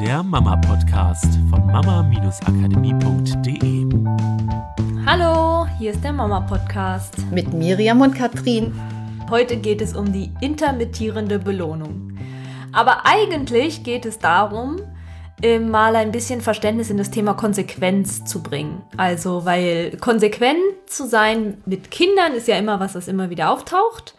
der Mama-Podcast von mama-akademie.de. Hallo, hier ist der Mama-Podcast. Mit Miriam und Katrin. Heute geht es um die intermittierende Belohnung. Aber eigentlich geht es darum, äh, mal ein bisschen Verständnis in das Thema Konsequenz zu bringen. Also, weil konsequent zu sein mit Kindern ist ja immer was, das immer wieder auftaucht.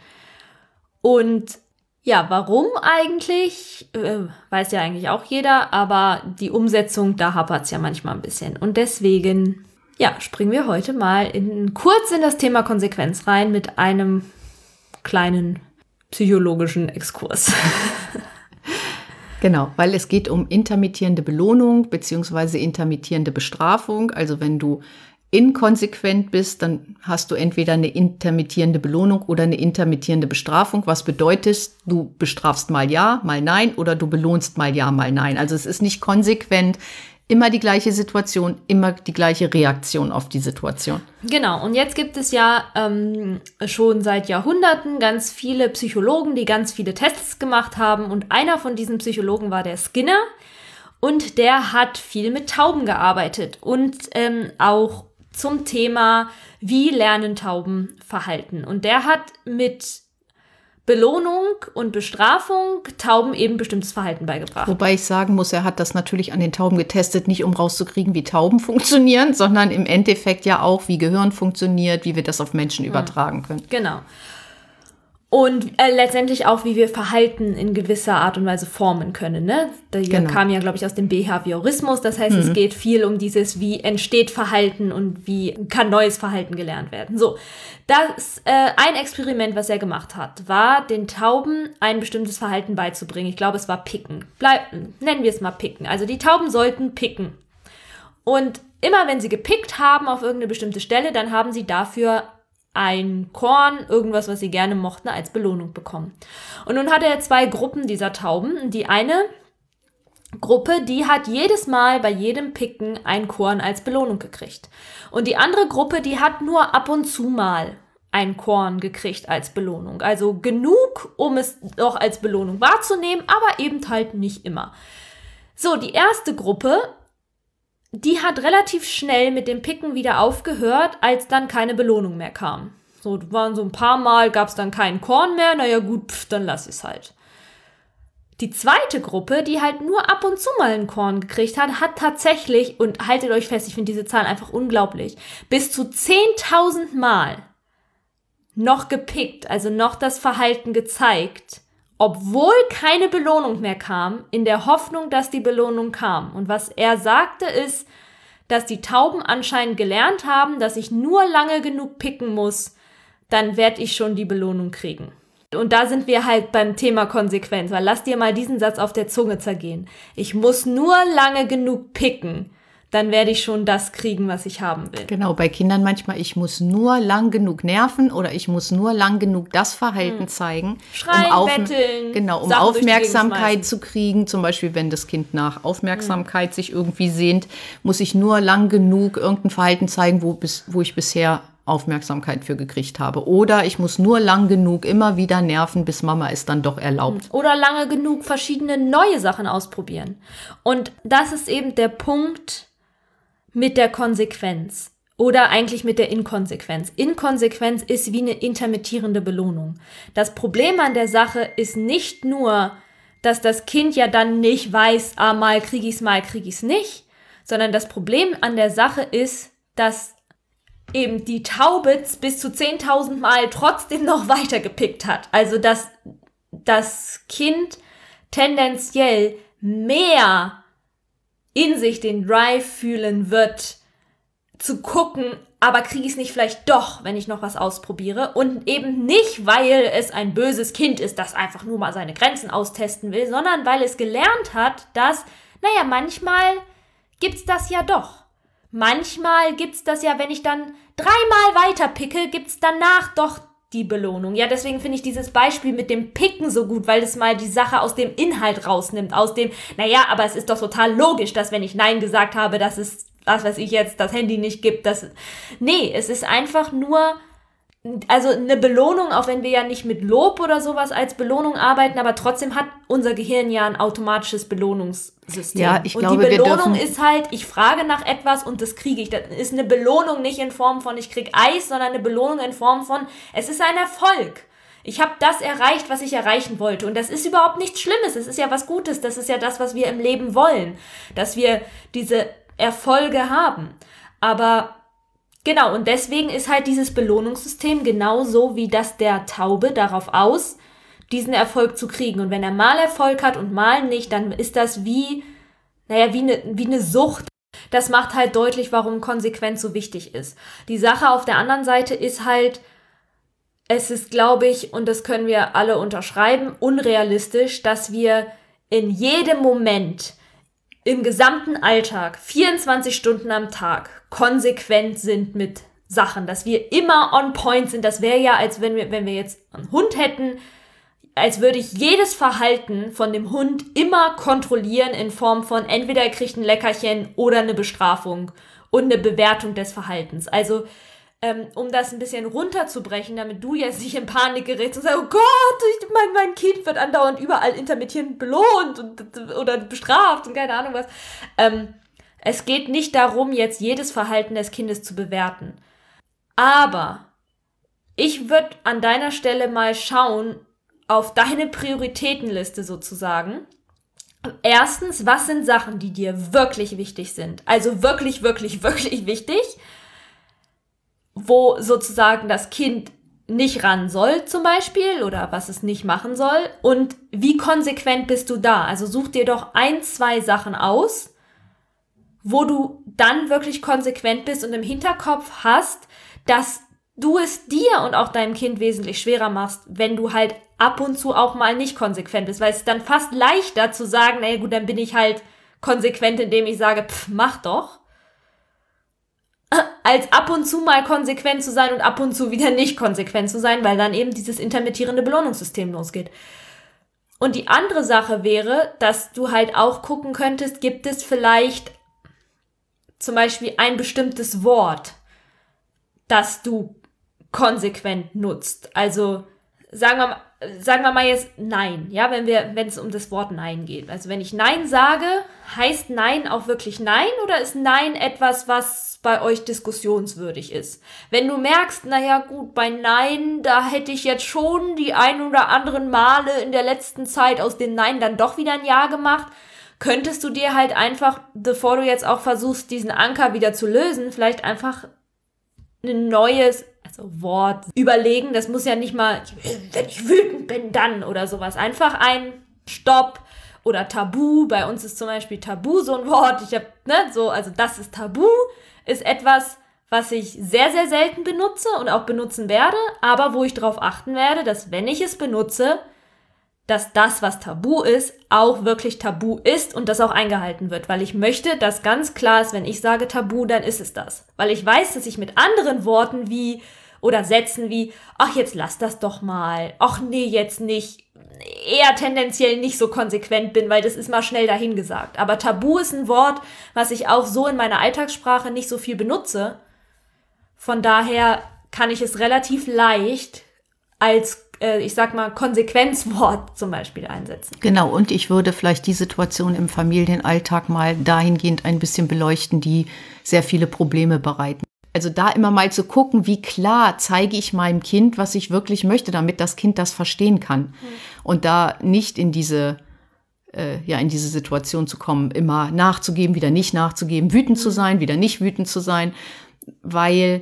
Und ja, warum eigentlich? Äh, weiß ja eigentlich auch jeder, aber die Umsetzung, da hapert es ja manchmal ein bisschen. Und deswegen, ja, springen wir heute mal in, kurz in das Thema Konsequenz rein mit einem kleinen psychologischen Exkurs. Genau, weil es geht um intermittierende Belohnung beziehungsweise intermittierende Bestrafung. Also wenn du inkonsequent bist, dann hast du entweder eine intermittierende Belohnung oder eine intermittierende Bestrafung, was bedeutet, du bestrafst mal ja, mal nein oder du belohnst mal ja, mal nein. Also es ist nicht konsequent, immer die gleiche Situation, immer die gleiche Reaktion auf die Situation. Genau, und jetzt gibt es ja ähm, schon seit Jahrhunderten ganz viele Psychologen, die ganz viele Tests gemacht haben und einer von diesen Psychologen war der Skinner. Und der hat viel mit Tauben gearbeitet und ähm, auch zum Thema, wie lernen Tauben verhalten. Und der hat mit Belohnung und Bestrafung Tauben eben bestimmtes Verhalten beigebracht. Wobei ich sagen muss, er hat das natürlich an den Tauben getestet, nicht um rauszukriegen, wie Tauben funktionieren, sondern im Endeffekt ja auch, wie Gehirn funktioniert, wie wir das auf Menschen hm. übertragen können. Genau. Und äh, letztendlich auch, wie wir Verhalten in gewisser Art und Weise formen können. Ne? Da genau. kam ja, glaube ich, aus dem Behaviorismus. Das heißt, mhm. es geht viel um dieses, wie entsteht Verhalten und wie kann neues Verhalten gelernt werden. So, das äh, ein Experiment, was er gemacht hat, war, den Tauben ein bestimmtes Verhalten beizubringen. Ich glaube, es war Picken. Bleib, nennen wir es mal Picken. Also die Tauben sollten picken. Und immer wenn sie gepickt haben auf irgendeine bestimmte Stelle, dann haben sie dafür ein Korn, irgendwas, was sie gerne mochten, als Belohnung bekommen. Und nun hat er zwei Gruppen dieser Tauben. Die eine Gruppe, die hat jedes Mal bei jedem Picken ein Korn als Belohnung gekriegt. Und die andere Gruppe, die hat nur ab und zu mal ein Korn gekriegt als Belohnung. Also genug, um es doch als Belohnung wahrzunehmen, aber eben halt nicht immer. So, die erste Gruppe, die hat relativ schnell mit dem Picken wieder aufgehört, als dann keine Belohnung mehr kam. So, waren so ein paar Mal, gab es dann keinen Korn mehr, naja gut, pf, dann lass es halt. Die zweite Gruppe, die halt nur ab und zu mal ein Korn gekriegt hat, hat tatsächlich, und haltet euch fest, ich finde diese Zahlen einfach unglaublich, bis zu 10.000 Mal noch gepickt, also noch das Verhalten gezeigt, obwohl keine Belohnung mehr kam, in der Hoffnung, dass die Belohnung kam. Und was er sagte ist, dass die Tauben anscheinend gelernt haben, dass ich nur lange genug picken muss, dann werde ich schon die Belohnung kriegen. Und da sind wir halt beim Thema Konsequenz, weil lass dir mal diesen Satz auf der Zunge zergehen. Ich muss nur lange genug picken, dann werde ich schon das kriegen, was ich haben will. Genau, bei Kindern manchmal, ich muss nur lang genug nerven oder ich muss nur lang genug das Verhalten hm. zeigen, Schreien, um, auf, betteln, genau, um Aufmerksamkeit zu kriegen. Zum Beispiel, wenn das Kind nach Aufmerksamkeit hm. sich irgendwie sehnt, muss ich nur lang genug irgendein Verhalten zeigen, wo, bis, wo ich bisher Aufmerksamkeit für gekriegt habe. Oder ich muss nur lang genug immer wieder nerven, bis Mama es dann doch erlaubt. Hm. Oder lange genug verschiedene neue Sachen ausprobieren. Und das ist eben der Punkt, mit der Konsequenz oder eigentlich mit der Inkonsequenz. Inkonsequenz ist wie eine intermittierende Belohnung. Das Problem an der Sache ist nicht nur, dass das Kind ja dann nicht weiß, ah, mal krieg ich's, mal krieg ich's nicht, sondern das Problem an der Sache ist, dass eben die Taube bis zu 10.000 Mal trotzdem noch weitergepickt hat. Also, dass das Kind tendenziell mehr in sich den Drive fühlen wird, zu gucken, aber kriege ich es nicht vielleicht doch, wenn ich noch was ausprobiere. Und eben nicht, weil es ein böses Kind ist, das einfach nur mal seine Grenzen austesten will, sondern weil es gelernt hat, dass, naja, manchmal gibt's das ja doch. Manchmal gibt's das ja, wenn ich dann dreimal weiter picke, gibt's danach doch die Belohnung. Ja, deswegen finde ich dieses Beispiel mit dem Picken so gut, weil es mal die Sache aus dem Inhalt rausnimmt, aus dem, naja, aber es ist doch total logisch, dass wenn ich Nein gesagt habe, dass es, was weiß ich jetzt, das Handy nicht gibt, dass, nee, es ist einfach nur also eine Belohnung, auch wenn wir ja nicht mit Lob oder sowas als Belohnung arbeiten, aber trotzdem hat unser Gehirn ja ein automatisches Belohnungssystem. Ja, ich und glaube, die Belohnung ist halt, ich frage nach etwas und das kriege ich. Das ist eine Belohnung nicht in Form von ich krieg Eis, sondern eine Belohnung in Form von es ist ein Erfolg. Ich habe das erreicht, was ich erreichen wollte. Und das ist überhaupt nichts Schlimmes. Es ist ja was Gutes. Das ist ja das, was wir im Leben wollen. Dass wir diese Erfolge haben. Aber genau, und deswegen ist halt dieses Belohnungssystem genauso wie das der Taube darauf aus, diesen Erfolg zu kriegen. Und wenn er mal Erfolg hat und mal nicht, dann ist das wie, naja, wie eine, wie eine Sucht. Das macht halt deutlich, warum Konsequenz so wichtig ist. Die Sache auf der anderen Seite ist halt, es ist, glaube ich, und das können wir alle unterschreiben, unrealistisch, dass wir in jedem Moment im gesamten Alltag, 24 Stunden am Tag, konsequent sind mit Sachen, dass wir immer on point sind. Das wäre ja, als wenn wir, wenn wir jetzt einen Hund hätten, als würde ich jedes Verhalten von dem Hund immer kontrollieren in Form von entweder er kriegt ein Leckerchen oder eine Bestrafung und eine Bewertung des Verhaltens. Also ähm, um das ein bisschen runterzubrechen, damit du jetzt nicht in Panik gerätst und sagst, oh Gott, ich, mein, mein Kind wird andauernd überall intermittierend belohnt und, oder bestraft und keine Ahnung was. Ähm, es geht nicht darum, jetzt jedes Verhalten des Kindes zu bewerten. Aber ich würde an deiner Stelle mal schauen auf deine Prioritätenliste sozusagen. Erstens, was sind Sachen, die dir wirklich wichtig sind? Also wirklich, wirklich, wirklich wichtig wo sozusagen das Kind nicht ran soll zum Beispiel oder was es nicht machen soll. Und wie konsequent bist du da? Also such dir doch ein, zwei Sachen aus, wo du dann wirklich konsequent bist und im Hinterkopf hast, dass du es dir und auch deinem Kind wesentlich schwerer machst, wenn du halt ab und zu auch mal nicht konsequent bist, weil es ist dann fast leichter zu sagen, naja gut, dann bin ich halt konsequent, indem ich sage, pff, mach doch, als ab und zu mal konsequent zu sein und ab und zu wieder nicht konsequent zu sein, weil dann eben dieses intermittierende Belohnungssystem losgeht. Und die andere Sache wäre, dass du halt auch gucken könntest, gibt es vielleicht zum Beispiel ein bestimmtes Wort, das du konsequent nutzt. Also sagen wir, sagen wir mal jetzt Nein, ja, wenn wir, wenn es um das Wort Nein geht. Also wenn ich Nein sage, heißt Nein auch wirklich Nein oder ist Nein etwas, was bei euch diskussionswürdig ist? Wenn du merkst, naja gut, bei Nein, da hätte ich jetzt schon die ein oder anderen Male in der letzten Zeit aus dem Nein dann doch wieder ein Ja gemacht, könntest du dir halt einfach, bevor du jetzt auch versuchst, diesen Anker wieder zu lösen, vielleicht einfach ein neues Wort überlegen. Das muss ja nicht mal, wenn ich wütend bin, dann oder sowas. Einfach ein Stopp oder Tabu. Bei uns ist zum Beispiel Tabu so ein Wort. Ich habe, ne, so, also das ist Tabu, ist etwas, was ich sehr, sehr selten benutze und auch benutzen werde, aber wo ich darauf achten werde, dass wenn ich es benutze, dass das, was tabu ist, auch wirklich tabu ist und das auch eingehalten wird, weil ich möchte, dass ganz klar ist, wenn ich sage tabu, dann ist es das. Weil ich weiß, dass ich mit anderen Worten wie oder Sätzen wie, ach, jetzt lass das doch mal, ach nee, jetzt nicht, eher tendenziell nicht so konsequent bin, weil das ist mal schnell dahingesagt. Aber tabu ist ein Wort, was ich auch so in meiner Alltagssprache nicht so viel benutze. Von daher kann ich es relativ leicht als äh, ich sag mal, Konsequenzwort zum Beispiel einsetzen. Genau, und ich würde vielleicht die Situation im Familienalltag mal dahingehend ein bisschen beleuchten, die sehr viele Probleme bereiten. Also da immer mal zu gucken, wie klar zeige ich meinem Kind, was ich wirklich möchte, damit das Kind das verstehen kann. Mhm. Und da nicht in diese äh, ja in diese Situation zu kommen, immer nachzugeben, wieder nicht nachzugeben, wütend mhm. zu sein, wieder nicht wütend zu sein, weil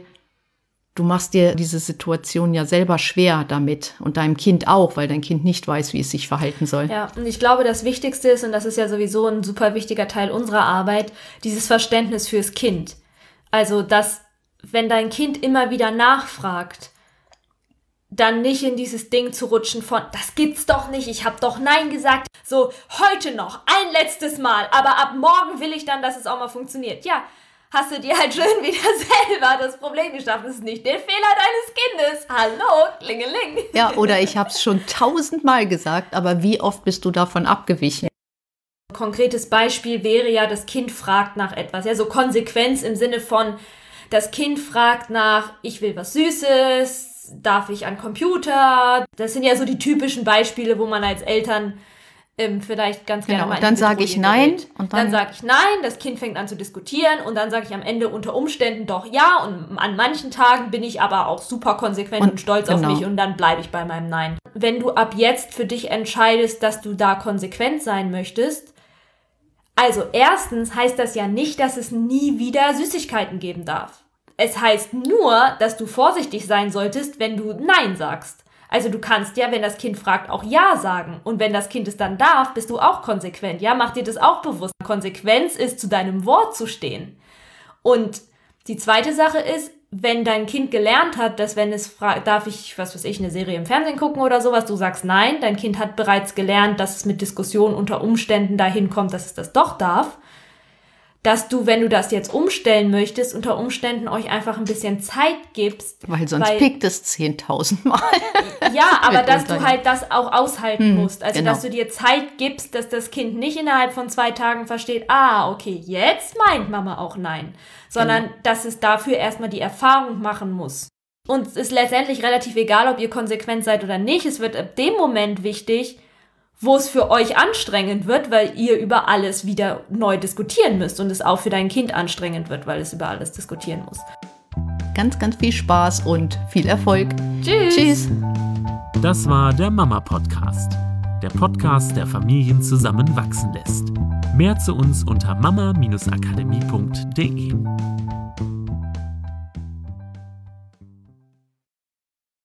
du machst dir diese Situation ja selber schwer damit und deinem Kind auch, weil dein Kind nicht weiß, wie es sich verhalten soll. Ja, und ich glaube, das Wichtigste ist, und das ist ja sowieso ein super wichtiger Teil unserer Arbeit, dieses Verständnis fürs Kind. Also, dass, wenn dein Kind immer wieder nachfragt, dann nicht in dieses Ding zu rutschen von, das gibt's doch nicht, ich hab doch Nein gesagt. So, heute noch, ein letztes Mal, aber ab morgen will ich dann, dass es auch mal funktioniert. Ja, hast du dir halt schön wieder selber das Problem geschafft. Das ist nicht der Fehler deines Kindes. Hallo, klingeling. Ja, oder ich habe es schon tausendmal gesagt, aber wie oft bist du davon abgewichen? Konkretes Beispiel wäre ja, das Kind fragt nach etwas. Ja, so Konsequenz im Sinne von, das Kind fragt nach, ich will was Süßes, darf ich an Computer? Das sind ja so die typischen Beispiele, wo man als Eltern ähm, vielleicht ganz gerne genau, mal und dann sage ich nein und dann, dann sage ich nein, das Kind fängt an zu diskutieren und dann sage ich am Ende unter Umständen doch ja und an manchen Tagen bin ich aber auch super konsequent und, und stolz genau. auf mich und dann bleibe ich bei meinem Nein. Wenn du ab jetzt für dich entscheidest, dass du da konsequent sein möchtest, also erstens heißt das ja nicht, dass es nie wieder Süßigkeiten geben darf. Es heißt nur, dass du vorsichtig sein solltest, wenn du Nein sagst. Also du kannst ja, wenn das Kind fragt, auch Ja sagen. Und wenn das Kind es dann darf, bist du auch konsequent. Ja, mach dir das auch bewusst. Konsequenz ist, zu deinem Wort zu stehen. Und die zweite Sache ist, wenn dein Kind gelernt hat, dass wenn es fragt, darf ich, was weiß ich, eine Serie im Fernsehen gucken oder sowas, du sagst nein, dein Kind hat bereits gelernt, dass es mit Diskussionen unter Umständen dahin kommt, dass es das doch darf, dass du, wenn du das jetzt umstellen möchtest, unter Umständen euch einfach ein bisschen Zeit gibst. Weil sonst weil, pickt es 10.000 Mal. Ja, aber dass du halt das auch aushalten hm, musst. Also, genau. dass du dir Zeit gibst, dass das Kind nicht innerhalb von zwei Tagen versteht, ah, okay, jetzt meint Mama auch nein. Sondern, genau. dass es dafür erstmal die Erfahrung machen muss. Und es ist letztendlich relativ egal, ob ihr konsequent seid oder nicht. Es wird ab dem Moment wichtig, wo es für euch anstrengend wird, weil ihr über alles wieder neu diskutieren müsst und es auch für dein Kind anstrengend wird, weil es über alles diskutieren muss. Ganz, ganz viel Spaß und viel Erfolg. Tschüss. Tschüss. Das war der Mama Podcast. Der Podcast, der Familien zusammenwachsen lässt. Mehr zu uns unter mama-akademie.de.